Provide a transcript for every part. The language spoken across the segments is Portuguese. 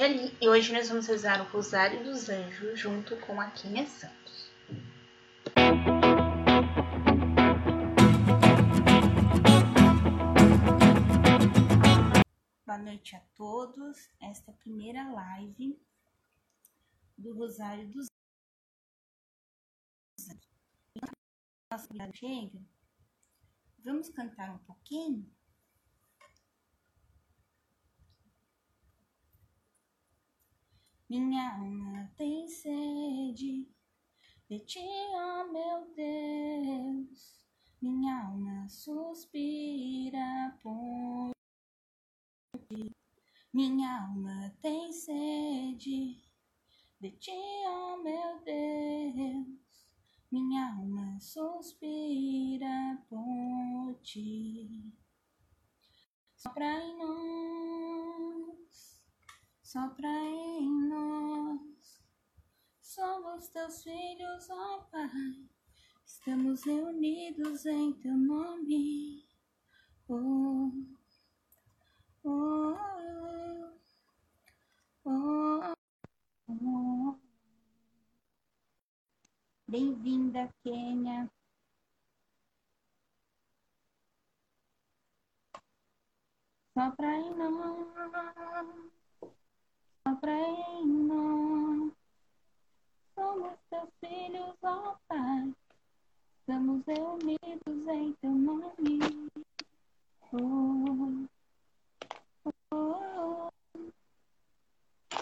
E hoje nós vamos rezar o Rosário dos Anjos junto com a Quinha Santos. Boa noite a todos. Esta é a primeira live do Rosário dos Anjos. Nossa. Vamos cantar um pouquinho? Minha alma tem sede de ti, ó oh meu Deus. Minha alma suspira por ti. Minha alma tem sede de ti, ó oh meu Deus. Minha alma suspira por ti. Sopra em nós sopra em nós. Somos teus filhos, ó Pai, estamos reunidos em teu nome. Oh, oh, oh, oh. Bem-vinda, Kênia. Sopra em nós em nós. Somos teus filhos, ó Pai, estamos reunidos em teu nome. Oh, oh, oh,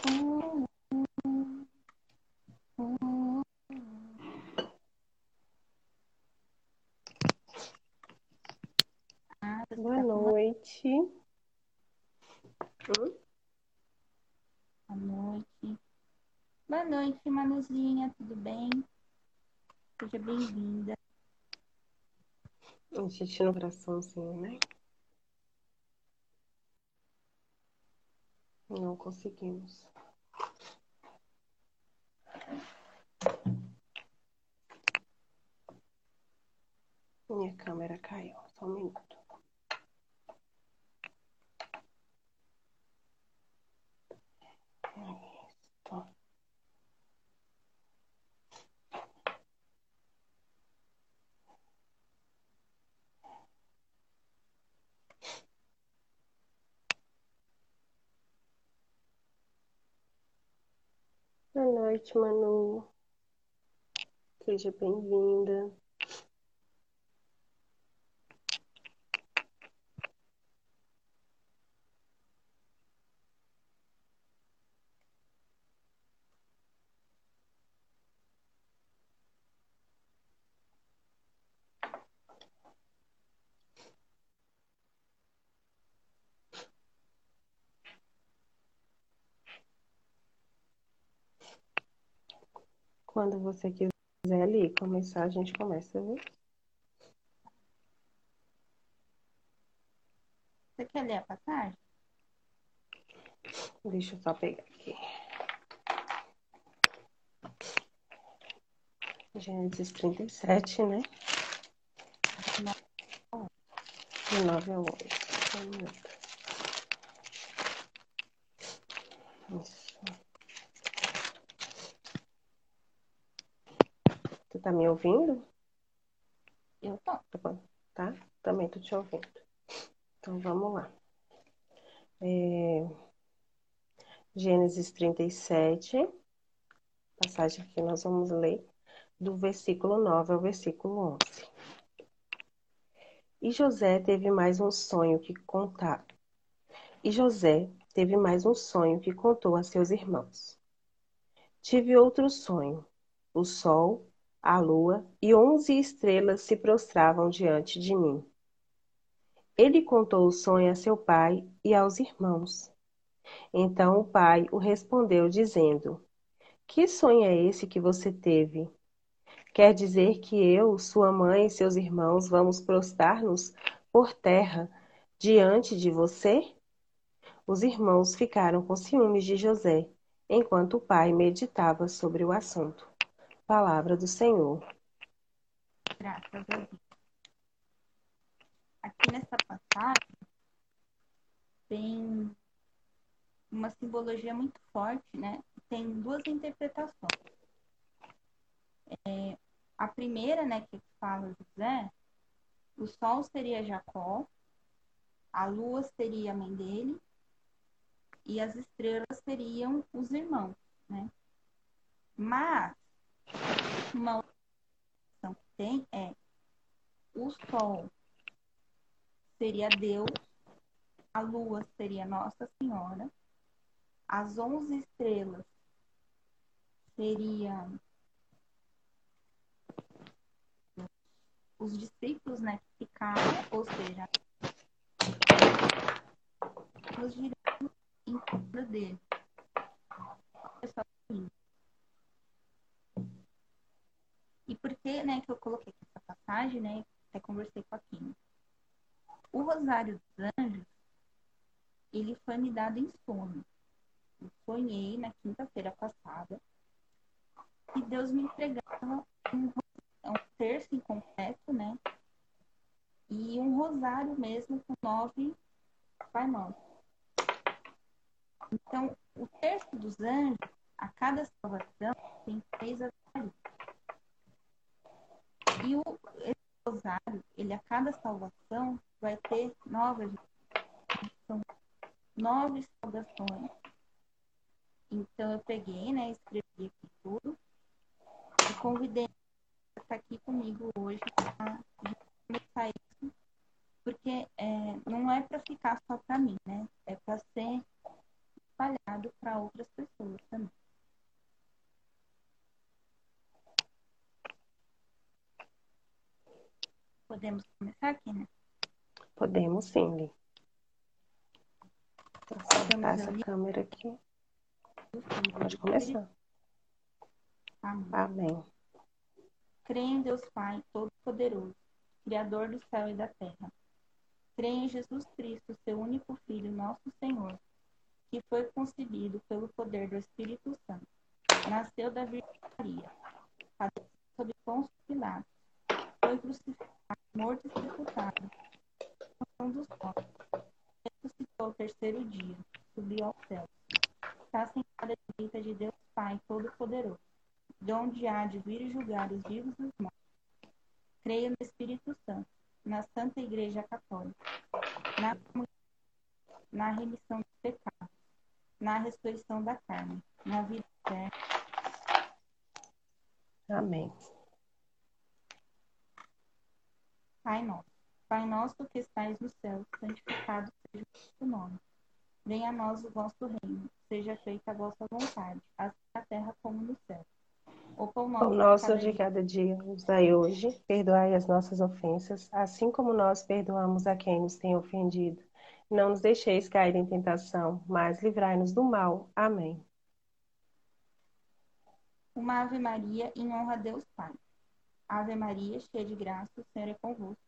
oh, oh, Boa noite. Hum? Noite. Boa noite, Manuzinha, tudo bem? Seja bem-vinda. Um gente no coraçãozinho, né? Não conseguimos. Minha câmera caiu, só um minuto. Boa noite, Manu. Seja bem-vinda. Quando você quiser ali começar, a gente começa, viu? Você quer ler a passagem? Deixa eu só pegar aqui. Gênesis 37, né? De 9 a 8. Um minuto. Isso. Tá me ouvindo? Eu tô. Tá bom. Tá? Também tô te ouvindo. Então vamos lá. É... Gênesis 37, passagem que nós vamos ler, do versículo 9 ao versículo 11. E José teve mais um sonho que contar. E José teve mais um sonho que contou a seus irmãos. Tive outro sonho. O sol, a lua e onze estrelas se prostravam diante de mim. Ele contou o sonho a seu pai e aos irmãos. Então o pai o respondeu, dizendo: Que sonho é esse que você teve? Quer dizer que eu, sua mãe e seus irmãos vamos prostrar-nos por terra diante de você? Os irmãos ficaram com ciúmes de José, enquanto o pai meditava sobre o assunto. Palavra do Senhor. Graças a Deus. Aqui nessa passagem tem uma simbologia muito forte, né? Tem duas interpretações. É, a primeira, né, que fala José, o sol seria Jacó, a lua seria a mãe dele e as estrelas seriam os irmãos, né? Mas uma outra que tem é o sol seria Deus, a lua seria Nossa Senhora, as onze estrelas seriam os discípulos né, que ficaram, ou seja, os girando em torno dele. E por que, né, que eu coloquei essa passagem, né? Até conversei com a Kim. O Rosário dos Anjos, ele foi me dado em sono. Eu sonhei na quinta-feira passada que Deus me entregava um, um terço incompleto, né? E um rosário mesmo com nove Pai Nosso. Então, o terço dos anjos, a cada salvação, tem três avalias. E o, rosário, ele a cada salvação vai ter nove são nove saudações. Então eu peguei, né, escrevi aqui tudo e convidei para estar aqui comigo hoje para começar isso, porque é, não é para ficar só para mim, né? É para ser espalhado para outras pessoas também. Podemos começar aqui, né? Podemos sim, Li. Vou acertar essa câmera aqui. Pode começar. Amém. Amém. Creio em Deus Pai Todo-Poderoso, Criador do céu e da terra. Creio em Jesus Cristo, seu único Filho, nosso Senhor, que foi concebido pelo poder do Espírito Santo. Nasceu da Virgem Maria, padeceu sob Pôncio Pilatos, foi crucificado, e sepultado, coração dos mortos, ressuscitou ao terceiro dia, subiu ao céu. Está sentada à direita de Deus Pai Todo-Poderoso, de onde há de vir julgar os vivos e os mortos. Creio no Espírito Santo, na Santa Igreja Católica, na, na remissão dos pecados, na ressurreição da carne, na vida eterna. Amém. Pai nosso, Pai nosso que estais no céu, santificado seja o vosso nome. Venha a nós o vosso reino, seja feita a vossa vontade, assim na terra como no céu. O pão nosso, O nosso cada de cada dia nos dai hoje, perdoai as nossas ofensas, assim como nós perdoamos a quem nos tem ofendido. Não nos deixeis cair em tentação, mas livrai-nos do mal. Amém. Uma Ave Maria em honra a Deus Pai. Ave Maria, cheia de graça, o Senhor é convosco.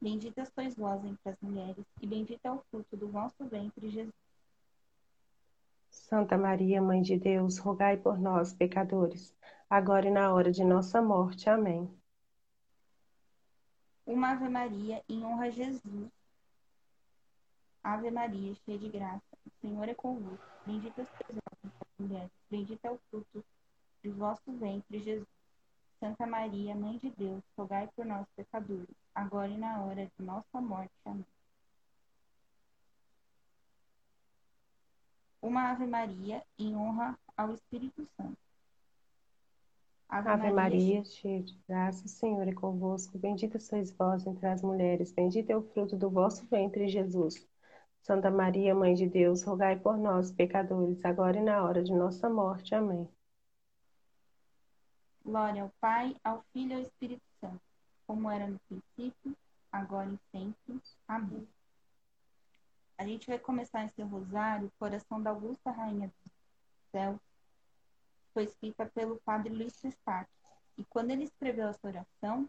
Bendita sois vós entre as mulheres, e bendito é o fruto do vosso ventre, Jesus. Santa Maria, Mãe de Deus, rogai por nós, pecadores, agora e na hora de nossa morte. Amém. Uma Ave Maria em honra a Jesus. Ave Maria, cheia de graça, o Senhor é convosco. Bendita sois vós entre as mulheres, bendito é o fruto do vosso ventre, Jesus. Santa Maria, Mãe de Deus, rogai por nós, pecadores, agora e na hora de nossa morte. Amém. Uma Ave Maria em honra ao Espírito Santo. Ave Maria, cheia de graça, o Senhor é convosco. Bendita sois vós entre as mulheres, bendito é o fruto do vosso ventre, Jesus. Santa Maria, Mãe de Deus, rogai por nós, pecadores, agora e na hora de nossa morte. Amém. Glória ao Pai, ao Filho e ao Espírito Santo, como era no princípio, agora e sempre. Amém. A gente vai começar esse rosário, Coração da Augusta Rainha do Céu, foi escrita pelo padre Luiz Sestac. E quando ele escreveu essa oração,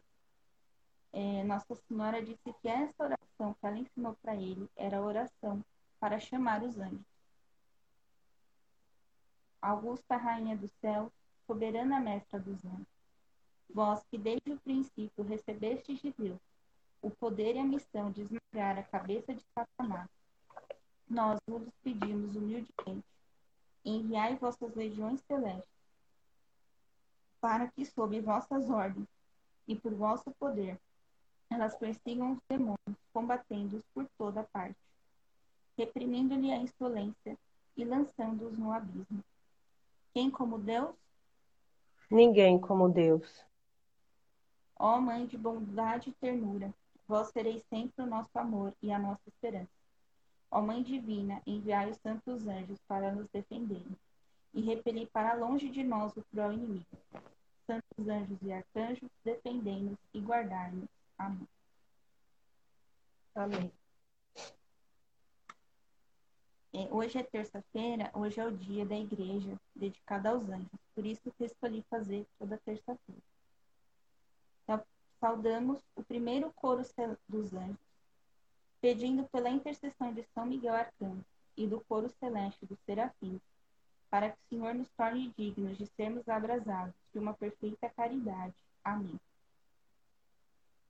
é, Nossa Senhora disse que essa oração que ela ensinou para ele era a oração para chamar os anjos. Augusta Rainha do Céu, soberana mestra dos anjos, vós que desde o princípio recebestes de Deus o poder e a missão de esmagar a cabeça de Satanás, nós vos pedimos humildemente Enviai vossas legiões celestes, para que, sob vossas ordens e por vosso poder, elas persigam os demônios, combatendo-os por toda parte, reprimindo-lhe a insolência e lançando-os no abismo. Quem como Deus? Ninguém como Deus. Ó Mãe de bondade e ternura, vós sereis sempre o nosso amor e a nossa esperança. Ó Mãe Divina, enviai os santos anjos para nos defenderem e repelir para longe de nós o cruel inimigo. Santos anjos e arcanjos, defendei-nos e guardai-nos. Amém. Amém. É, hoje é terça-feira, hoje é o dia da igreja dedicado aos anjos, por isso que escolhi fazer toda terça-feira. Então, saudamos o primeiro coro dos anjos, pedindo pela intercessão de São Miguel Arcanjo e do coro celeste dos serafins, para que o Senhor nos torne dignos de sermos abrasados de uma perfeita caridade. Amém.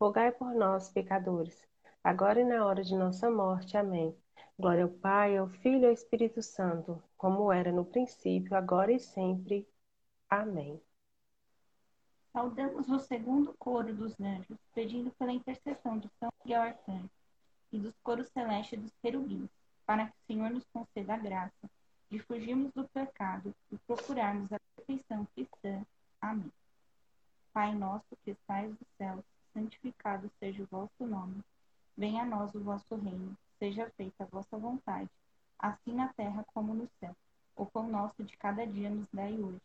rogai por nós, pecadores, agora e na hora de nossa morte. Amém. Glória ao Pai, ao Filho e ao Espírito Santo, como era no princípio, agora e sempre. Amém. Saudamos o segundo coro dos anjos, pedindo pela intercessão de São Miguel Arcanjo e dos coros celestes dos querubins, para que o Senhor nos conceda a graça de fugirmos do pecado e procurarmos a perfeição cristã. Amém. Pai nosso que estais no céu, santificado seja o vosso nome. Venha a nós o vosso reino. Seja feita a vossa vontade, assim na terra como no céu. O pão nosso de cada dia nos dai hoje.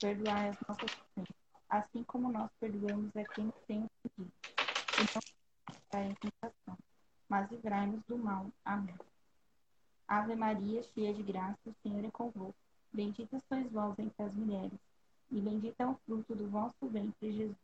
Perdoai as nossas ofensas, assim como nós perdoamos a quem tem ofendido. E não em tentação, mas livrai-nos do mal. Amém. Ave Maria, cheia de graça, o Senhor é convosco. Bendita sois vós entre as mulheres, e bendito é o fruto do vosso ventre, Jesus.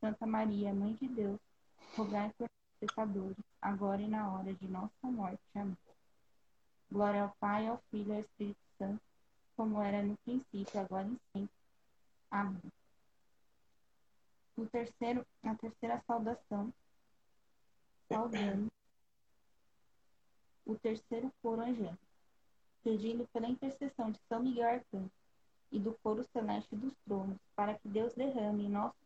Santa Maria, Mãe de Deus, rogai por nós, pecadores, agora e na hora de nossa morte. Amém. Glória ao Pai, ao Filho e ao Espírito Santo, como era no princípio, agora e sempre. Amém. O terceiro, a terceira saudação, saudando o terceiro coro angélico, pedindo pela intercessão de São Miguel Arcanjo e do coro celeste dos tronos, para que Deus derrame em nossos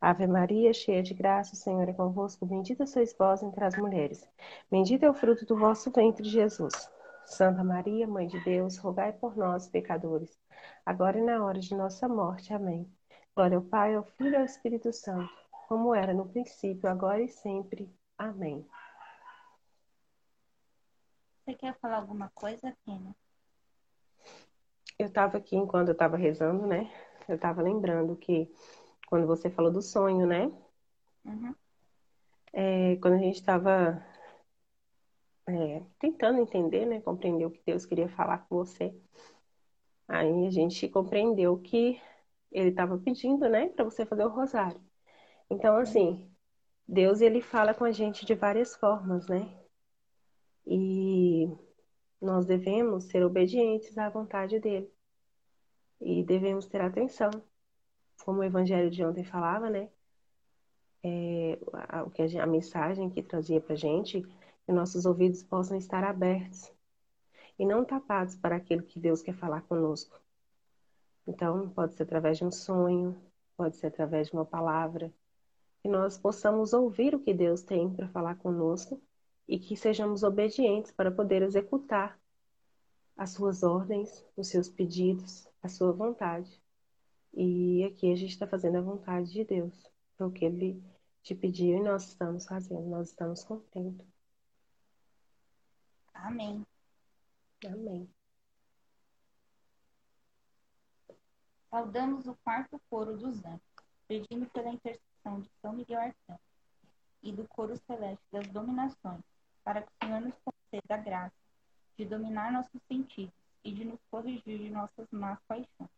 Ave Maria, cheia de graça, o Senhor é convosco. Bendita sois vós entre as mulheres. Bendito é o fruto do vosso ventre, Jesus. Santa Maria, Mãe de Deus, rogai por nós, pecadores, agora e na hora de nossa morte. Amém. Glória ao Pai, ao Filho e ao Espírito Santo como era no princípio, agora e sempre. Amém. Você quer falar alguma coisa, Kena? Eu estava aqui, enquanto eu estava rezando, né? Eu estava lembrando que quando você falou do sonho, né? Uhum. É, quando a gente estava é, tentando entender, né? Compreender o que Deus queria falar com você. Aí a gente compreendeu que ele estava pedindo, né, para você fazer o rosário. Então, assim, Deus ele fala com a gente de várias formas, né? E nós devemos ser obedientes à vontade dele. E devemos ter atenção. Como o evangelho de ontem falava, né? É, a, a, a mensagem que trazia para gente, que nossos ouvidos possam estar abertos e não tapados para aquilo que Deus quer falar conosco. Então, pode ser através de um sonho, pode ser através de uma palavra, que nós possamos ouvir o que Deus tem para falar conosco e que sejamos obedientes para poder executar as suas ordens, os seus pedidos, a sua vontade. E aqui a gente está fazendo a vontade de Deus. Foi o que Ele te pediu e nós estamos fazendo, nós estamos contentes. Amém. Amém. Saudamos o quarto coro dos anjos, pedindo pela intercessão de São Miguel Arcanjo e do coro celeste das dominações, para que o Senhor nos conceda a graça de dominar nossos sentidos e de nos corrigir de nossas más paixões.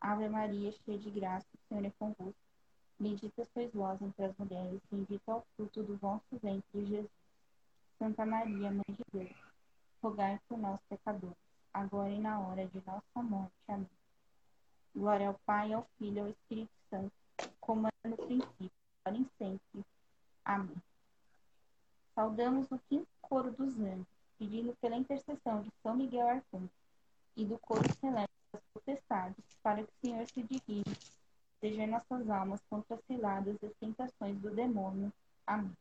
Ave Maria, cheia de graça, o Senhor é convosco. Bendita sois vós entre as mulheres, bendito é o fruto do vosso ventre, Jesus. Santa Maria, Mãe de Deus, rogai por nós, pecadores, agora e na hora de nossa morte. Amém. Glória ao Pai, ao Filho e ao Espírito Santo, como é no princípio, agora e sempre. Amém. Saudamos o quinto coro dos anjos, pedindo pela intercessão de São Miguel Arcanjo e do coro celeste potestades, para que o Senhor se dirija, seja nossas almas contra as ciladas e as tentações do demônio. Amém.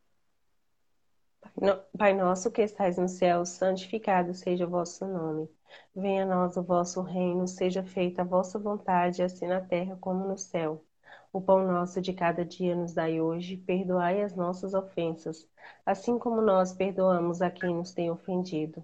Pai nosso que estais no céu, santificado seja o vosso nome. Venha a nós o vosso reino, seja feita a vossa vontade, assim na terra como no céu. O pão nosso de cada dia nos dai hoje, perdoai as nossas ofensas, assim como nós perdoamos a quem nos tem ofendido.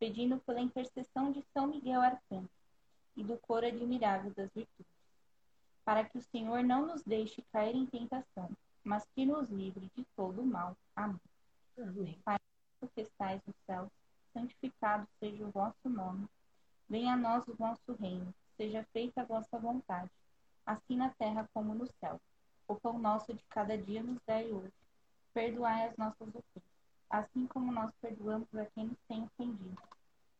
pedindo pela intercessão de São Miguel Arcanjo e do coro admirável das virtudes, para que o Senhor não nos deixe cair em tentação, mas que nos livre de todo o mal. Amém. Amém. Pai que estais no céu, santificado seja o vosso nome. Venha a nós o vosso reino, seja feita a vossa vontade assim na terra como no céu. O pão nosso de cada dia nos dai hoje. Perdoai as nossas ofensas, assim como nós perdoamos a quem nos tem ofendido.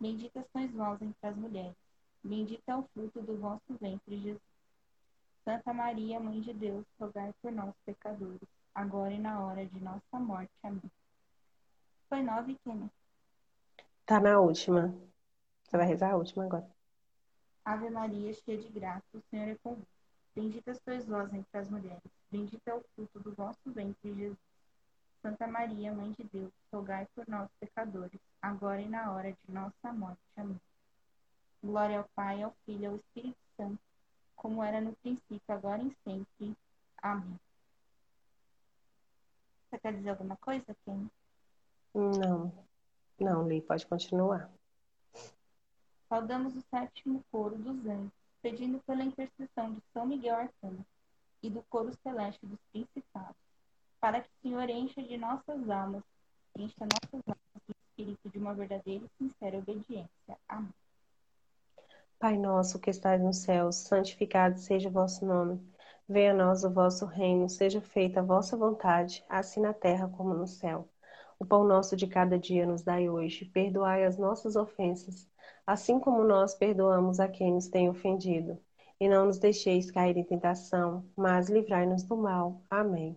Bendita sois vós entre as mulheres, bendito é o fruto do vosso ventre, Jesus. Santa Maria, Mãe de Deus, rogai por nós, pecadores, agora e na hora de nossa morte. Amém. Foi nove, Kênia? Tá na última. Você vai rezar a última agora. Ave Maria, cheia de graça, o Senhor é convosco. Bendita sois vós entre as mulheres, bendito é o fruto do vosso ventre, Jesus. Santa Maria, Mãe de Deus, rogai por nós, pecadores, agora e na hora de nossa morte. Amém. Glória ao Pai, ao Filho e ao Espírito Santo, como era no princípio, agora e sempre. Amém. Você quer dizer alguma coisa, Ken? Não. Não, Li, pode continuar. Saudamos o sétimo coro dos anjos, pedindo pela intercessão de São Miguel Arcanjo e do coro celeste dos principados, para que o Senhor encha de nossas almas, encha nossas almas do espírito de uma verdadeira e sincera obediência. Amém. Pai nosso que estais no céu, santificado seja o vosso nome. Venha a nós o vosso reino, seja feita a vossa vontade, assim na terra como no céu. O pão nosso de cada dia nos dai hoje. Perdoai as nossas ofensas, assim como nós perdoamos a quem nos tem ofendido. E não nos deixeis cair em tentação, mas livrai-nos do mal. Amém.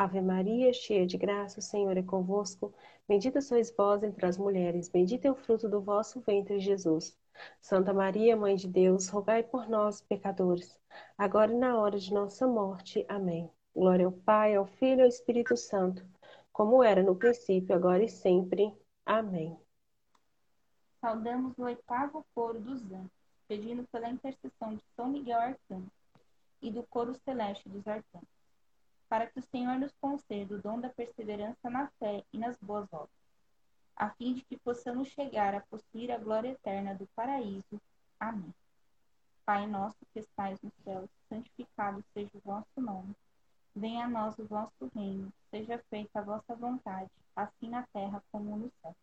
Ave Maria, cheia de graça, o Senhor é convosco. Bendita sois vós entre as mulheres, bendito é o fruto do vosso ventre, Jesus. Santa Maria, Mãe de Deus, rogai por nós, pecadores, agora e na hora de nossa morte. Amém. Glória ao Pai, ao Filho e ao Espírito Santo, como era no princípio, agora e sempre. Amém. Saudamos o oitavo coro dos anjos, pedindo pela intercessão de São Miguel Arcanjo e do coro celeste dos arcanjos para que o Senhor nos conceda o dom da perseverança na fé e nas boas obras, a fim de que possamos chegar a possuir a glória eterna do paraíso. Amém. Pai nosso que estais no céu, santificado seja o vosso nome. Venha a nós o vosso reino, seja feita a vossa vontade, assim na terra como no céu.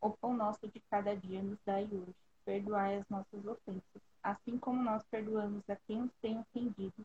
O pão nosso de cada dia nos dai hoje. Perdoai as nossas ofensas, assim como nós perdoamos a quem nos tem ofendido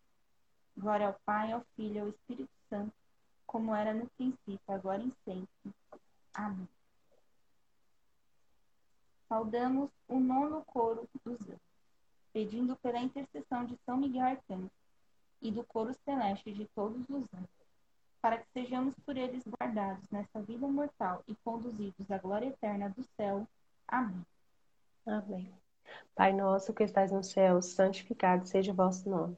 Glória ao Pai, ao Filho e ao Espírito Santo, como era no princípio, agora e sempre. Amém. Saudamos o nono coro dos anjos, pedindo pela intercessão de São Miguel Arcanjo e do coro celeste de todos os anjos, para que sejamos por eles guardados nessa vida mortal e conduzidos à glória eterna do céu. Amém. Amém. Pai nosso que estais no céu, santificado seja o vosso nome.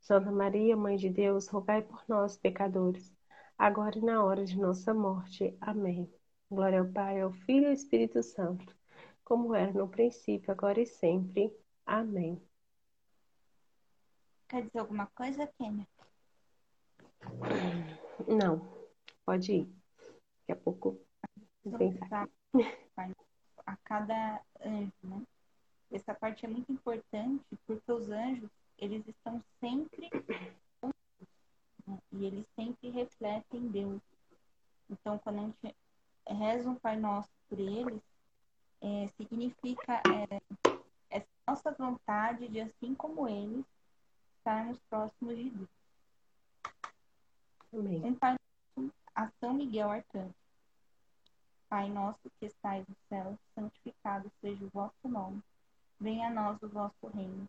Santa Maria, Mãe de Deus, rogai por nós, pecadores, agora e na hora de nossa morte. Amém. Glória ao Pai, ao Filho e ao Espírito Santo, como era no princípio, agora e sempre. Amém. Quer dizer alguma coisa, Kênia? Não, pode ir. Daqui a pouco vou pensar. A cada anjo, né? Essa parte é muito importante porque os anjos, eles estão sempre né? e eles sempre refletem Deus. Então, quando a gente reza um Pai Nosso por eles, é, significa é, essa nossa vontade de, assim como eles, estarmos próximos de Deus. Amém. Um Pai Nosso a São Miguel Arcanjo. Pai nosso que estais no céu, santificado seja o vosso nome. Venha a nós o vosso reino.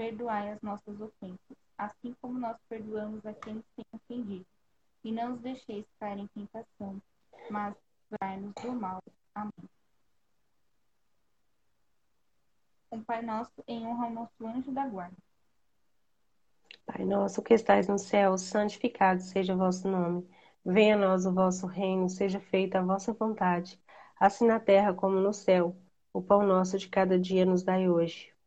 Perdoai as nossas ofensas, assim como nós perdoamos a quem nos tem ofendido. E não os deixeis cair em tentação, mas livrai-nos do mal. Amém. Um Pai Nosso em honra ao nosso anjo da guarda. Pai nosso que estais no céu, santificado seja o vosso nome. Venha a nós o vosso reino, seja feita a vossa vontade, assim na terra como no céu. O pão nosso de cada dia nos dai hoje.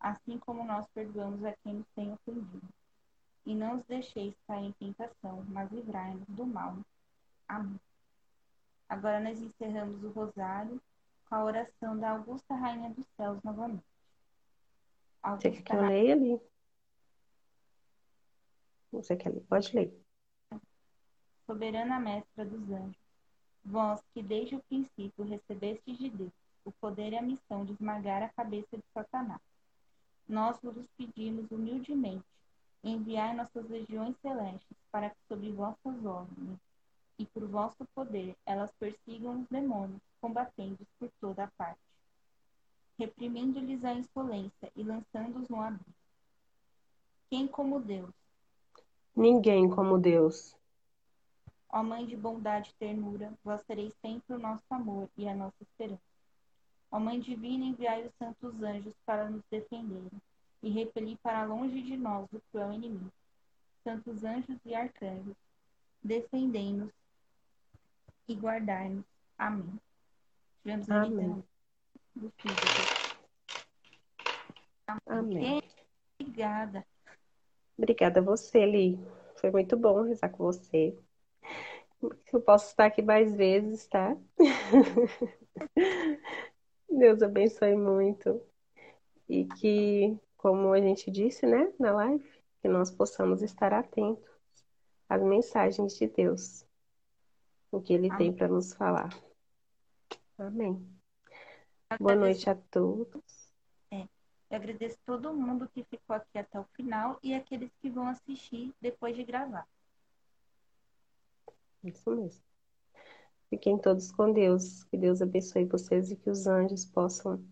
assim como nós perdoamos a quem nos tem ofendido. E não os deixeis cair em tentação, mas livrai-nos do mal. Amém. Agora nós encerramos o rosário com a oração da Augusta Rainha dos Céus novamente. Augusta Você quer que eu leia ali? Você quer ler? Pode ler soberana mestra dos anjos, vós que desde o princípio recebestes de Deus o poder e a missão de esmagar a cabeça de Satanás. Nós vos pedimos humildemente, enviai nossas legiões celestes para que sob vossas ordens e por vosso poder elas persigam os demônios, combatendo-os por toda a parte, reprimindo-lhes a insolência e lançando-os no abismo. Quem como Deus? Ninguém como Deus. Ó Mãe de bondade e ternura, vós sereis sempre o nosso amor e a nossa esperança. Ó Mãe divina, enviai os santos anjos para nos defenderem e repelir para longe de nós o cruel inimigo. Santos anjos e arcanjos, defendei-nos e guardai-nos. Amém. Tivemos a Amém. do Filho. Amém. Obrigada. Obrigada a você, Li. Foi muito bom rezar com você eu posso estar aqui mais vezes, tá? Deus abençoe muito. E que, como a gente disse, né, na live, que nós possamos estar atentos às mensagens de Deus, o que Ele Amém. tem para nos falar. Amém. Boa noite a todos. É, eu agradeço todo mundo que ficou aqui até o final e aqueles que vão assistir depois de gravar. Isso mesmo. Fiquem todos com Deus. Que Deus abençoe vocês e que os anjos possam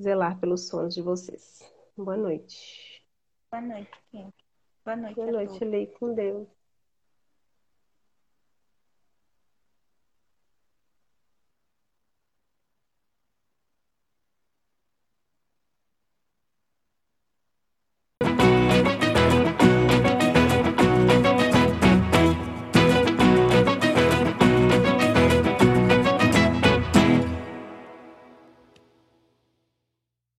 zelar pelos sonhos de vocês. Boa noite. Boa noite, Kim. Boa noite. Boa noite, Lei com Deus.